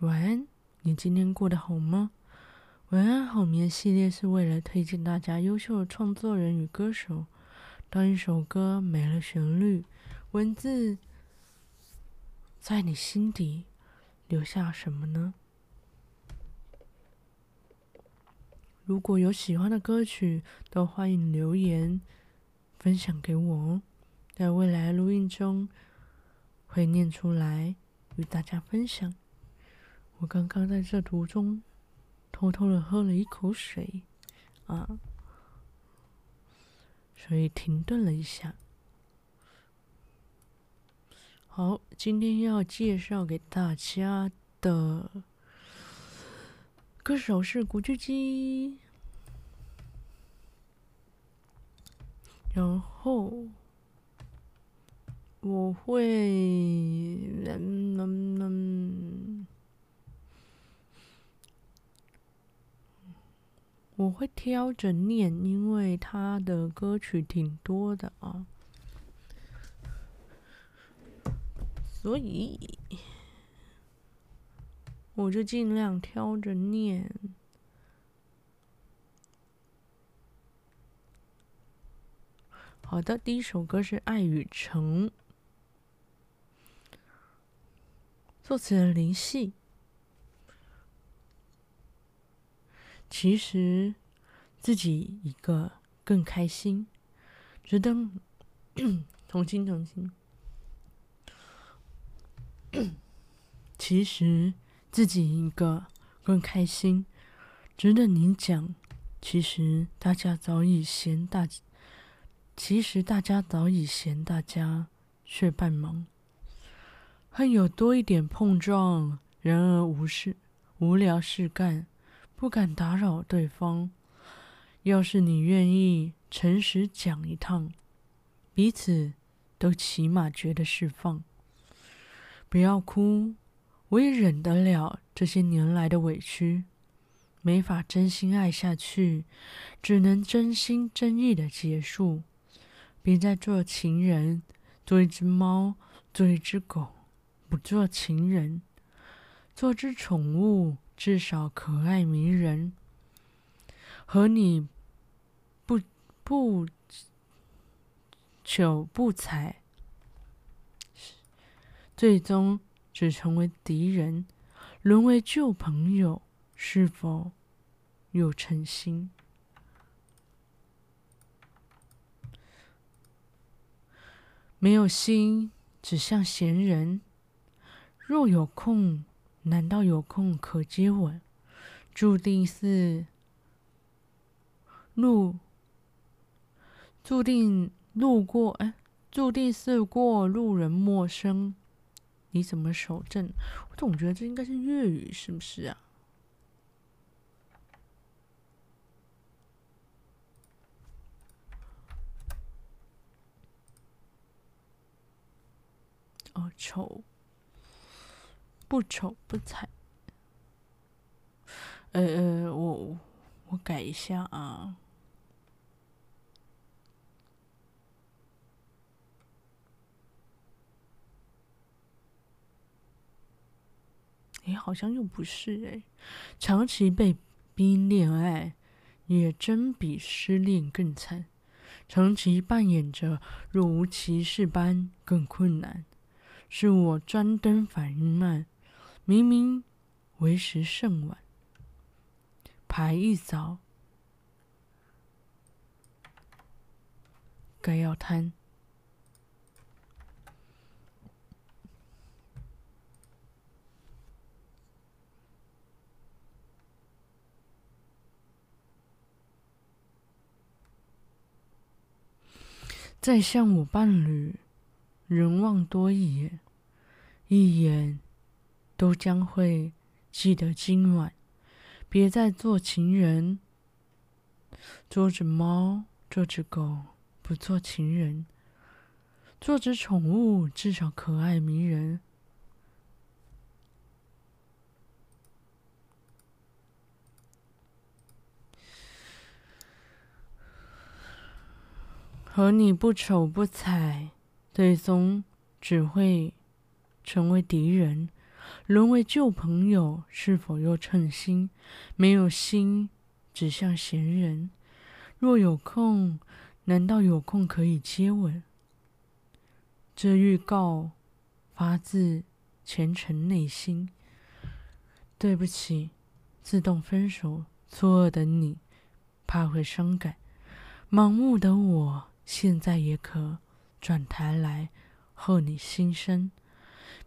晚安，你今天过得好吗？晚安好眠系列是为了推荐大家优秀的创作人与歌手。当一首歌没了旋律，文字在你心底留下什么呢？如果有喜欢的歌曲，都欢迎留言分享给我哦。在未来录音中会念出来与大家分享。我刚刚在这途中偷偷的喝了一口水，啊，所以停顿了一下。好，今天要介绍给大家的。歌手是古巨基，然后我会，嗯嗯嗯，我会挑着念，因为他的歌曲挺多的啊，所以。我就尽量挑着念。好的，第一首歌是《爱与诚》，作词人林夕。其实自己一个更开心，值得同情同情。其实。自己一个更开心，值得你讲。其实大家早已嫌大，其实大家早已嫌大家却半忙。恨有多一点碰撞，然而无事无聊事干，不敢打扰对方。要是你愿意诚实讲一趟，彼此都起码觉得释放。不要哭。我也忍得了这些年来的委屈，没法真心爱下去，只能真心真意的结束。别再做情人，做一只猫，做一只狗，不做情人，做只宠物，至少可爱迷人。和你不不瞅不睬，最终。只成为敌人，沦为旧朋友，是否有诚心？没有心，只像闲人。若有空，难道有空可接吻？注定是路，注定路过，哎，注定是过路人陌生。你怎么守正？我总觉得这应该是粤语，是不是啊？哦，丑不丑不睬。呃呃，我我改一下啊。哎，好像又不是哎。长期被逼恋爱，也真比失恋更惨。长期扮演着若无其事般更困难。是我专登反应慢，明明为时甚晚。牌一扫，该要摊。再像我伴侣，人望多一眼，一眼都将会记得今晚。别再做情人，做只猫，做只狗，不做情人，做只宠物，至少可爱迷人。和你不瞅不睬，最终只会成为敌人。沦为旧朋友，是否又称心？没有心，只像闲人。若有空，难道有空可以接吻？这预告发自虔诚内心。对不起，自动分手，错愕的你，怕会伤感。盲目的我，现在也可转台来和你心声。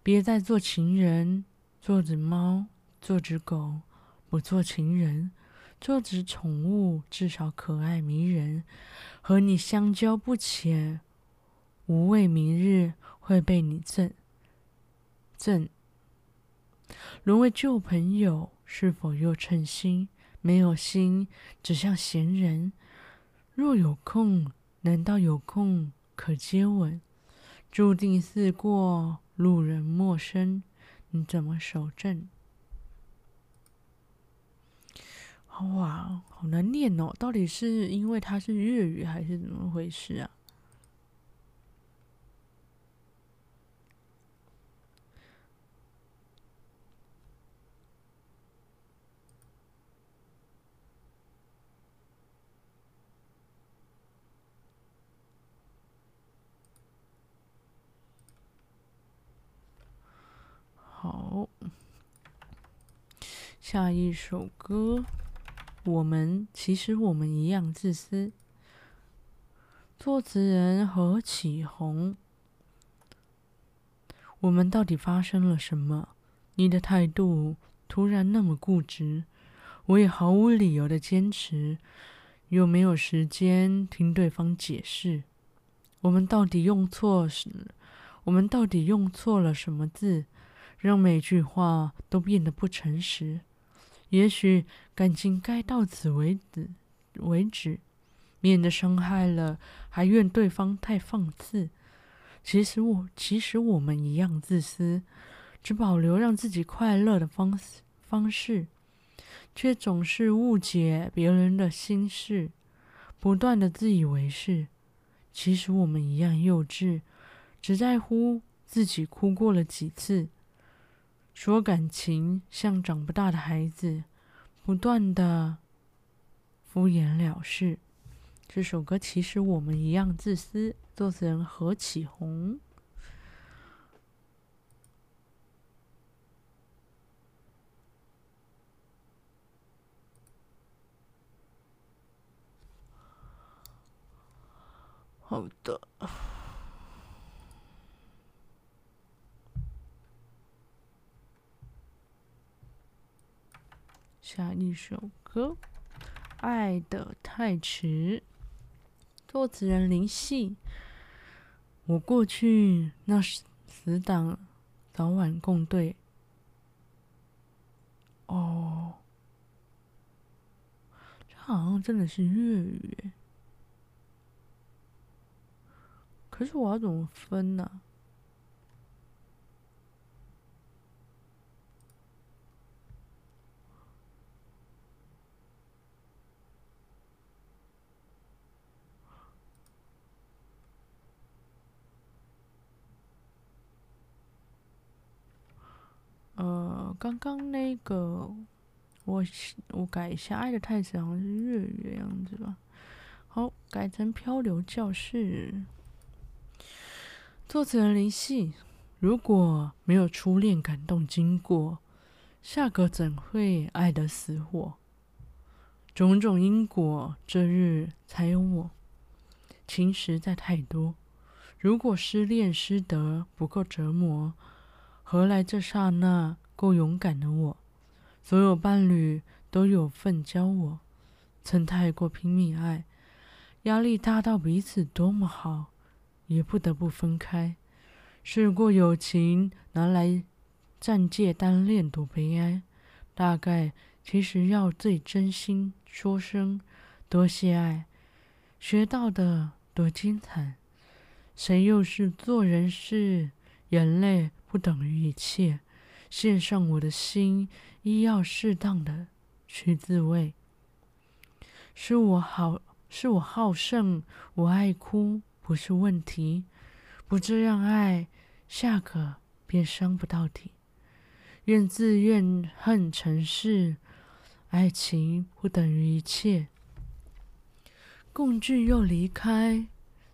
别再做情人。做只猫，做只狗，不做情人；做只宠物，至少可爱迷人。和你相交不浅，无畏明日会被你赠赠。沦为旧朋友，是否又称心？没有心，只像闲人。若有空，难道有空可接吻？注定似过路人陌生。你怎么守正？哇，好难念哦！到底是因为它是粤语，还是怎么回事啊？好，下一首歌，我们其实我们一样自私。作词人何启宏，我们到底发生了什么？你的态度突然那么固执，我也毫无理由的坚持，又没有时间听对方解释。我们到底用错什？我们到底用错了什么字？让每句话都变得不诚实。也许感情该到此为止，为止，免得伤害了，还怨对方太放肆。其实我，其实我们一样自私，只保留让自己快乐的方式方式，却总是误解别人的心事，不断的自以为是。其实我们一样幼稚，只在乎自己哭过了几次。说感情像长不大的孩子，不断的敷衍了事。这首歌其实我们一样自私。作词人何启宏。好的。下一首歌，《爱的太迟》，作词人林夕。我过去那死党，早晚共对。哦，这好像真的是粤语。可是我要怎么分呢、呃，刚刚那个，我我改一下，《爱的太迟》好像是粤语的样子吧。好，改成《漂流教室》。作词人林夕，如果没有初恋感动经过，下个怎会爱得死火？种种因果，这日才有我。情实在太多，如果失恋失得不够折磨。何来这刹那够勇敢的我？所有伴侣都有份教我，曾太过拼命爱，压力大到彼此多么好，也不得不分开。试过友情拿来暂借单恋多悲哀，大概其实要最真心说声多谢爱，学到的多精彩。谁又是做人事眼泪？不等于一切，献上我的心，亦要适当的去自慰。是我好，是我好胜，我爱哭不是问题，不这样爱，下个便伤不到底。怨自怨恨成事，爱情不等于一切。共聚又离开，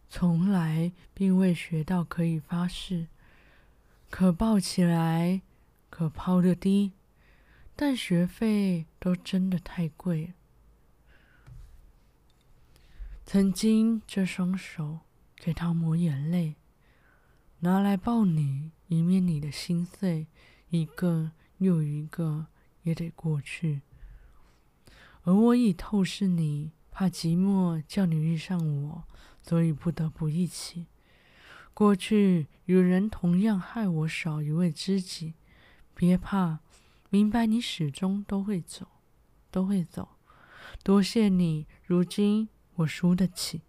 从来并未学到可以发誓，可抱起来，可抛得低，但学费都真的太贵。曾经这双手给他抹眼泪，拿来抱你，以免你的心碎，一个又一个也得过去。而我已透视你。怕寂寞叫你遇上我，所以不得不一起。过去有人同样害我少一位知己，别怕，明白你始终都会走，都会走。多谢你，如今我输得起。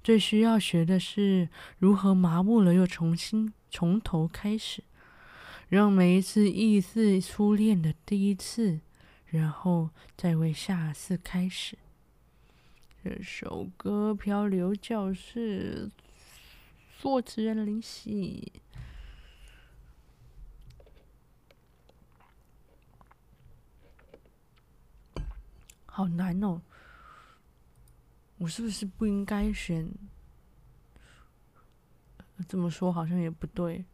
最需要学的是如何麻木了又重新从头开始，让每一次忆似初恋的第一次，然后再为下次开始。这首歌《漂流教室》，作词人林夕，好难哦！我是不是不应该选？这么说好像也不对，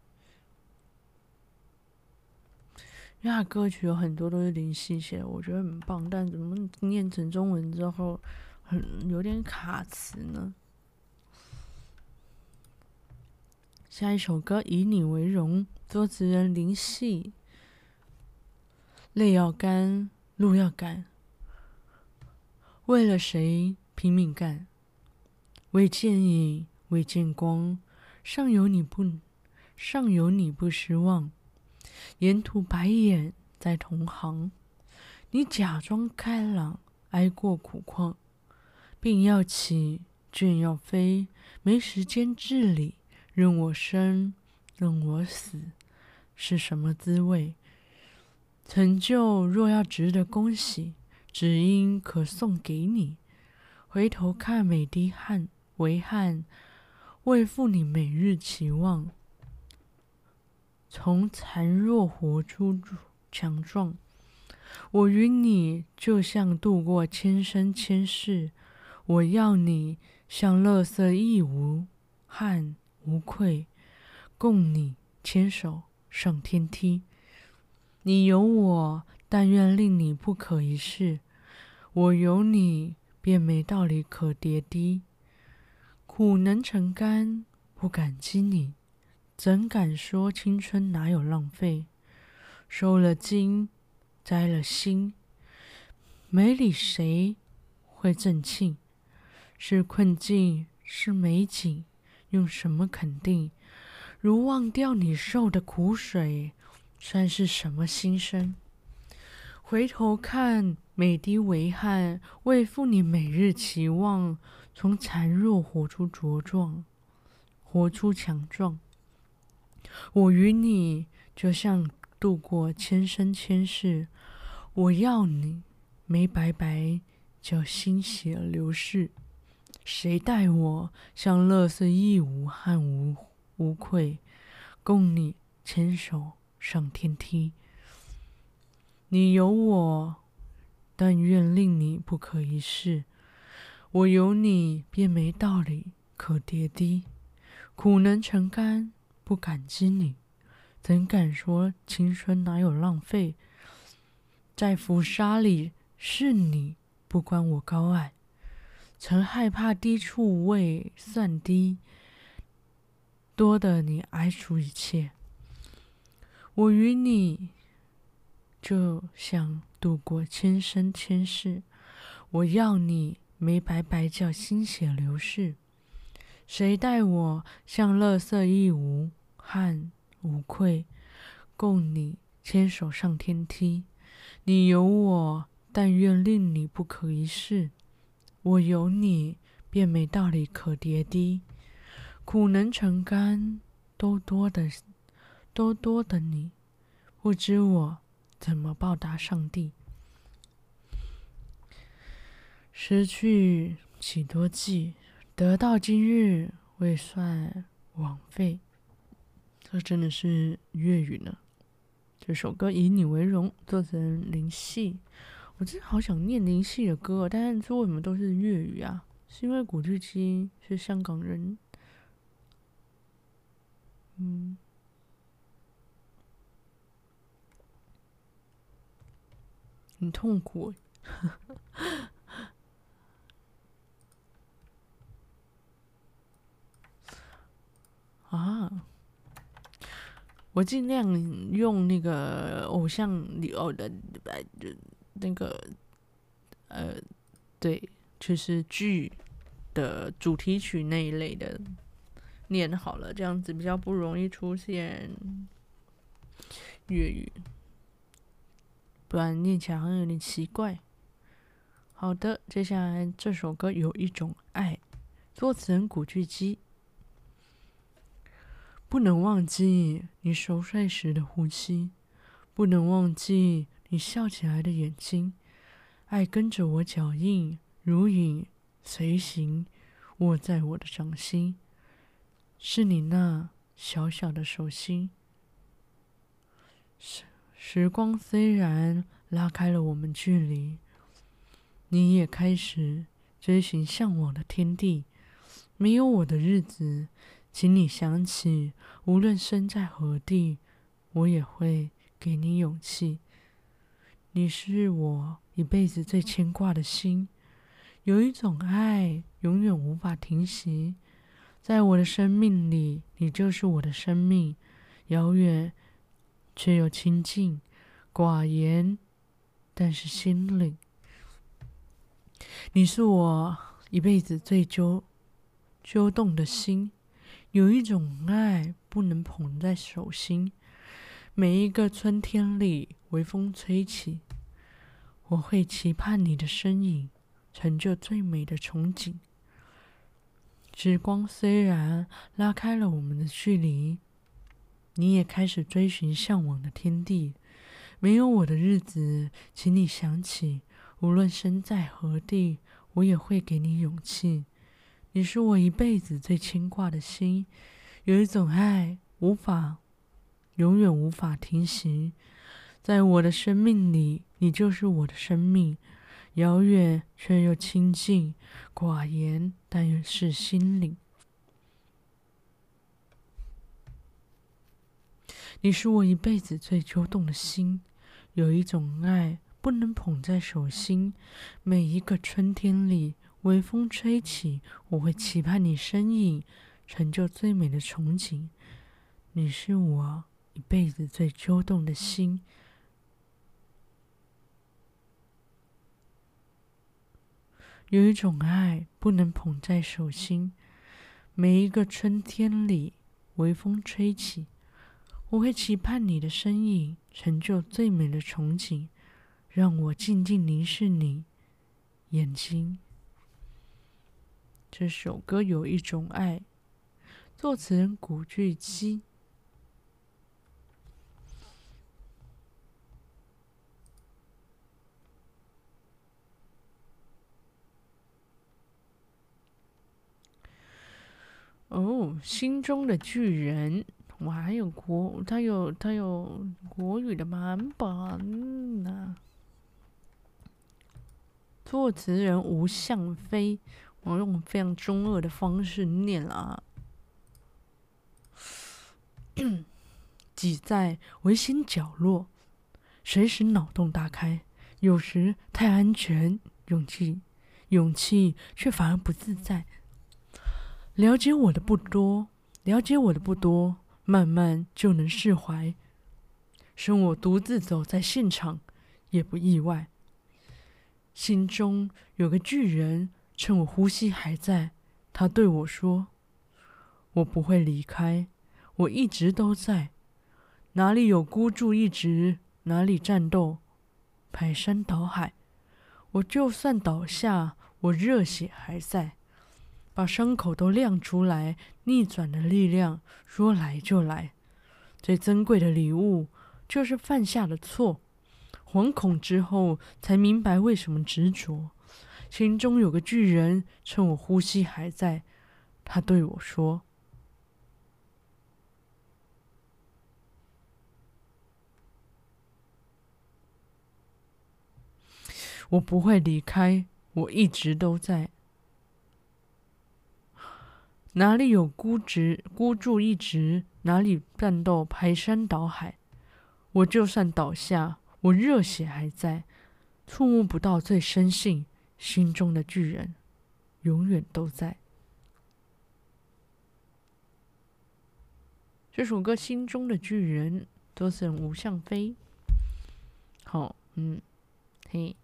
因为他歌曲有很多都是林夕写的，我觉得很棒，但怎么念成中文之后？很有点卡词呢。下一首歌《以你为荣》，作词人林夕。泪要干，路要赶，为了谁拼命干？为见影，为见光，尚有你不，尚有你不失望。沿途白眼在同行，你假装开朗，挨过苦况。病要起，倦要飞，没时间治理。任我生，任我死，是什么滋味？成就若要值得恭喜，只因可送给你。回头看，每滴汗为汗，为负你每日期望。从残弱活出强壮，我与你就像度过千生千世。我要你像乐色亦无憾无愧，共你牵手上天梯。你有我，但愿令你不可一世；我有你，便没道理可跌低。苦能成甘，不感激你，怎敢说青春哪有浪费？受了惊，摘了心，没理谁会正庆。是困境，是美景，用什么肯定？如忘掉你受的苦水，算是什么心声？回头看，每滴为汗，为负你每日期望。从孱弱活出茁壮，活出强壮。我与你就像度过千生千世，我要你没白白叫心血流逝。谁待我像乐色亦无憾无无愧，共你牵手上天梯。你有我，但愿令你不可一世；我有你，便没道理可跌低。苦能成甘，不感激你，怎敢说青春哪有浪费？在浮沙里，是你不关我高矮。曾害怕低处未算低，多得你挨出一切。我与你就像度过千生千世，我要你没白白叫心血流逝。谁待我像垃圾亦无憾无愧，共你牵手上天梯。你有我，但愿令你不可一世。我有你，便没道理可跌低。苦能成甘，都多的，都多的你，不知我怎么报答上帝。失去几多季，得到今日未算枉费。这真的是粤语呢。这首歌以你为荣，作词人林夕。我真的好想念林夕的歌，但是说为什么都是粤语啊？是因为古巨基是香港人？嗯，很痛苦。啊。我尽量用那个偶像里偶的那个呃，对，就是剧的主题曲那一类的念好了，这样子比较不容易出现粤语，不然念起来好像有点奇怪。好的，接下来这首歌有一种爱，作词人古巨基。不能忘记你熟睡时的呼吸，不能忘记你笑起来的眼睛。爱跟着我脚印，如影随形，握在我的掌心。是你那小小的手心。是时光虽然拉开了我们距离，你也开始追寻向往的天地。没有我的日子。请你想起，无论身在何地，我也会给你勇气。你是我一辈子最牵挂的心，有一种爱永远无法停息，在我的生命里，你就是我的生命，遥远却又亲近，寡言但是心灵。你是我一辈子最揪揪动的心。有一种爱不能捧在手心，每一个春天里，微风吹起，我会期盼你的身影，成就最美的憧憬。时光虽然拉开了我们的距离，你也开始追寻向往的天地。没有我的日子，请你想起，无论身在何地，我也会给你勇气。你是我一辈子最牵挂的心，有一种爱无法，永远无法停息，在我的生命里，你就是我的生命，遥远却又亲近，寡言但又是心灵。你是我一辈子最揪动的心，有一种爱不能捧在手心，每一个春天里。微风吹起，我会期盼你身影，成就最美的憧憬。你是我一辈子最揪动的心。有一种爱不能捧在手心，每一个春天里，微风吹起，我会期盼你的身影，成就最美的憧憬。让我静静凝视你眼睛。这首歌有一种爱，作词人古巨基。哦，心中的巨人，我还有国，他有他有国语的版本呢。作词人吴向飞。我用非常中二的方式念了啊，挤在微心角落，随时脑洞大开。有时太安全，勇气，勇气却反而不自在。了解我的不多，了解我的不多，慢慢就能释怀。剩我独自走在现场，也不意外。心中有个巨人。趁我呼吸还在，他对我说：“我不会离开，我一直都在。哪里有孤注一掷，哪里战斗，排山倒海。我就算倒下，我热血还在，把伤口都亮出来逆转的力量说来就来。最珍贵的礼物就是犯下的错。惶恐之后才明白为什么执着。心中有个巨人趁我呼吸还在他对我说。我不会离开我一直都在哪里有孤执孤注一掷，哪里战斗排山倒海。我就算倒下，我热血还在，触摸不到最深信心中的巨人，永远都在。这首歌《心中的巨人》，作词人吴向飞。好，嗯，嘿。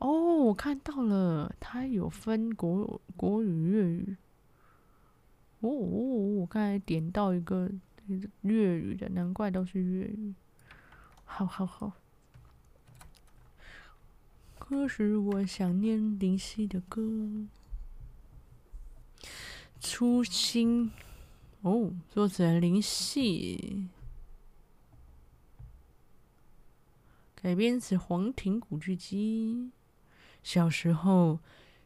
哦，我看到了，它有分国国语、粤语。哦，我刚才点到一个粤语的，难怪都是粤语。好好好。可是我想念林夕的歌，《初心》。哦，作者林夕，改编自黄庭古巨基。小时候，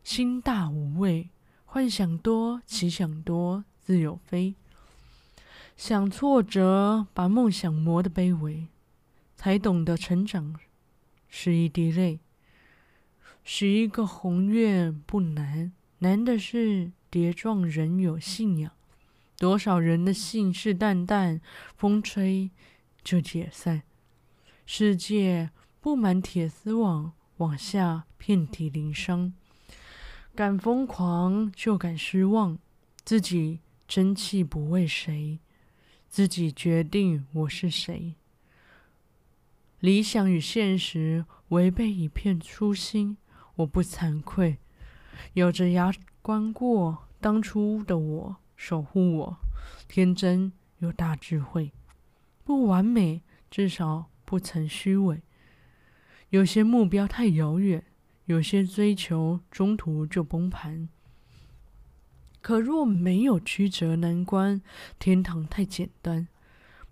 心大无畏，幻想多，奇想多，自有飞。想挫折，把梦想磨得卑微，才懂得成长是一滴泪。许一个宏愿不难，难的是跌撞人有信仰。多少人的信誓旦旦，风吹就解散。世界布满铁丝网。往下遍体鳞伤，敢疯狂就敢失望，自己争气不为谁，自己决定我是谁。理想与现实违背一片初心，我不惭愧，咬着牙关过当初的我，守护我，天真有大智慧，不完美，至少不曾虚伪。有些目标太遥远，有些追求中途就崩盘。可若没有曲折难关，天堂太简单。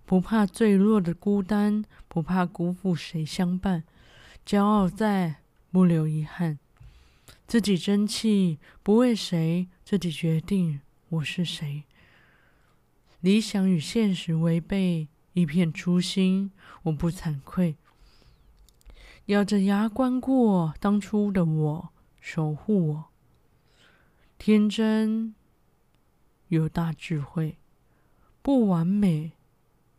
不怕坠落的孤单，不怕辜负谁相伴。骄傲在，不留遗憾。自己争气，不为谁，自己决定我是谁。理想与现实违背，一片初心，我不惭愧。咬着牙关过当初的我，守护我，天真有大智慧，不完美，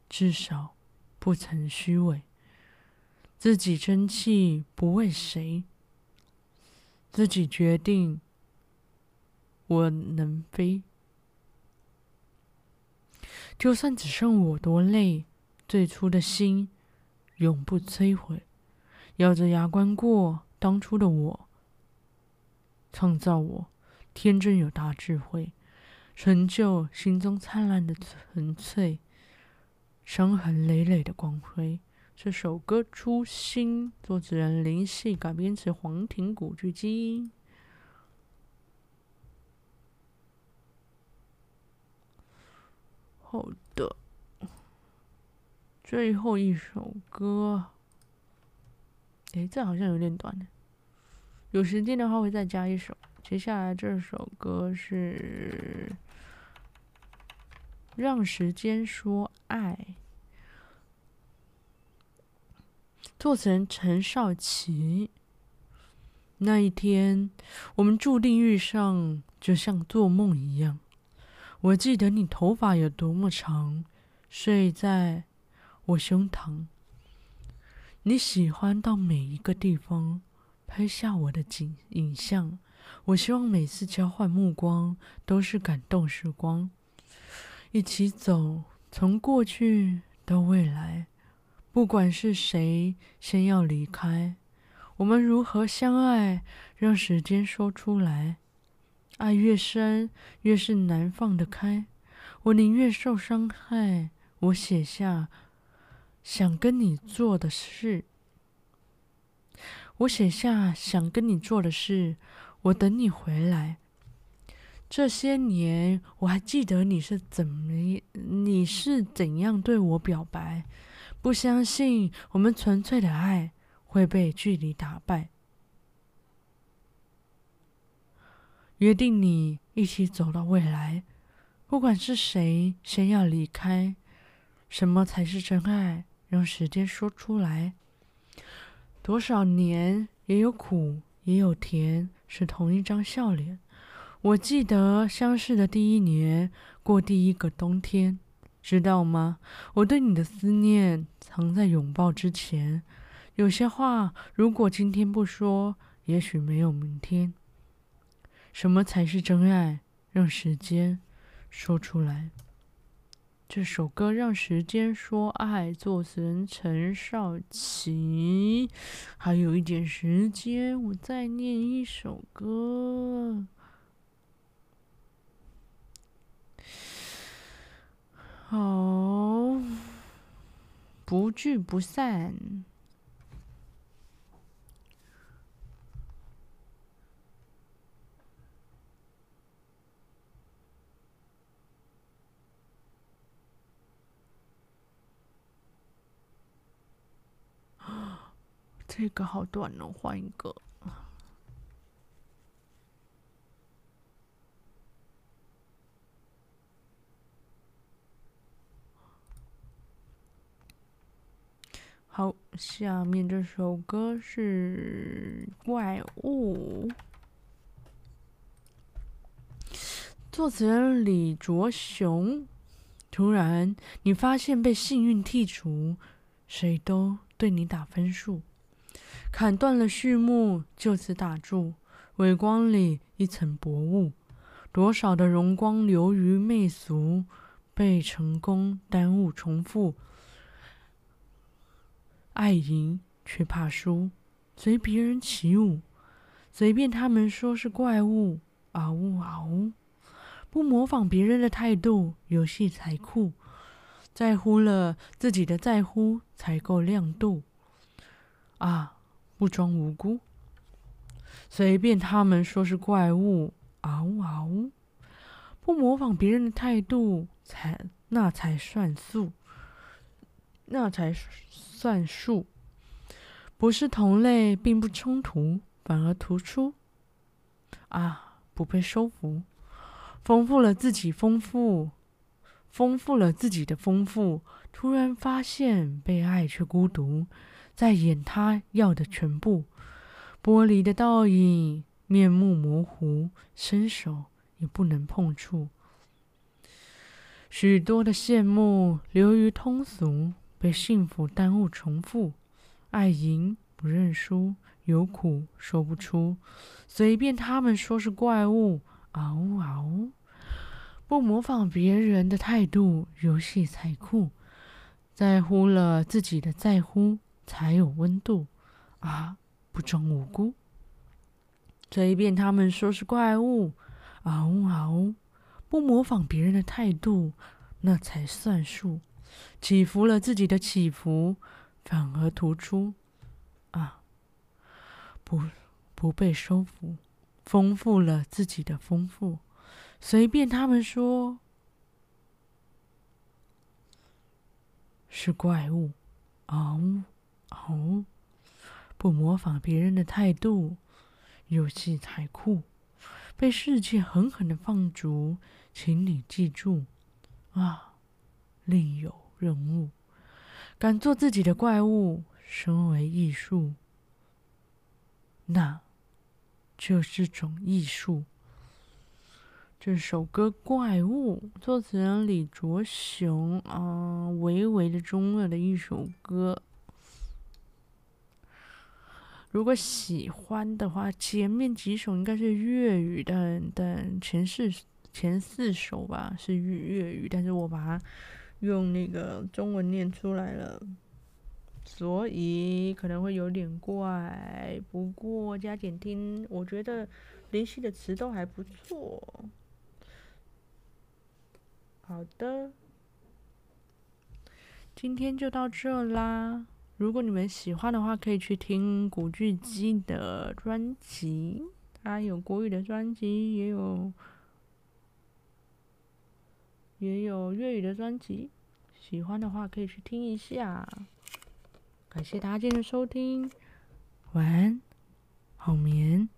至少不曾虚伪。自己争气，不为谁，自己决定，我能飞。就算只剩我多累，最初的心永不摧毁。咬着牙关过当初的我，创造我天真有大智慧，成就心中灿烂的纯粹，伤痕累累的光辉。这首歌《初心》，作词人林夕，改编词黄庭古巨基。好的，最后一首歌。诶，这好像有点短。有时间的话会再加一首。接下来这首歌是《让时间说爱》，作词人陈少琪。那一天，我们注定遇上，就像做梦一样。我记得你头发有多么长，睡在我胸膛。你喜欢到每一个地方拍下我的景影像，我希望每次交换目光都是感动时光，一起走从过去到未来，不管是谁先要离开，我们如何相爱，让时间说出来。爱越深，越是难放得开，我宁愿受伤害。我写下。想跟你做的事，我写下想跟你做的事，我等你回来。这些年，我还记得你是怎么，你是怎样对我表白。不相信我们纯粹的爱会被距离打败。约定你一起走到未来，不管是谁先要离开。什么才是真爱？让时间说出来。多少年也有苦，也有甜，是同一张笑脸。我记得相识的第一年，过第一个冬天，知道吗？我对你的思念藏在拥抱之前。有些话，如果今天不说，也许没有明天。什么才是真爱？让时间说出来。这首歌《让时间说爱》，作词人陈少琪。还有一点时间，我再念一首歌。好，不聚不散。这个好短哦，换一个。好，下面这首歌是《怪物》，作词人李卓雄。突然，你发现被幸运剔除，谁都对你打分数。砍断了序幕，就此打住。微光里一层薄雾，多少的荣光流于媚俗，被成功耽误重复。爱赢却怕输，随别人起舞，随便他们说是怪物。嗷呜嗷呜，不模仿别人的态度，游戏才酷。在乎了自己的在乎，才够亮度。啊！不装无辜，随便他们说是怪物，嗷呜嗷呜，不模仿别人的态度才那才算数，那才算数。不是同类并不冲突，反而突出。啊，不被收服，丰富了自己，丰富，丰富了自己的丰富。突然发现被爱却孤独。在演他要的全部，玻璃的倒影，面目模糊，伸手也不能碰触。许多的羡慕流于通俗，被幸福耽误重复。爱赢不认输，有苦说不出，随便他们说是怪物。嗷呜嗷呜，不模仿别人的态度，游戏才酷。在乎了自己的在乎。才有温度啊！不装无辜，随便他们说是怪物，嗷呜嗷呜，不模仿别人的态度，那才算数。起伏了自己的起伏，反而突出啊！不不被收服，丰富了自己的丰富，随便他们说是怪物，嗷呜。哦，不模仿别人的态度，游戏才酷。被世界狠狠的放逐，请你记住，啊，另有任务。敢做自己的怪物，身为艺术，那就是种艺术。这首歌《怪物》，作词人李卓雄啊，微微的中二的一首歌。如果喜欢的话，前面几首应该是粤语的，但前四前四首吧是粤粤语，但是我把它用那个中文念出来了，所以可能会有点怪。不过加减听，我觉得林夕的词都还不错。好的，今天就到这啦。如果你们喜欢的话，可以去听古巨基的专辑，他有国语的专辑，也有也有粤语的专辑。喜欢的话可以去听一下。感谢大家今天的收听，晚安，好眠。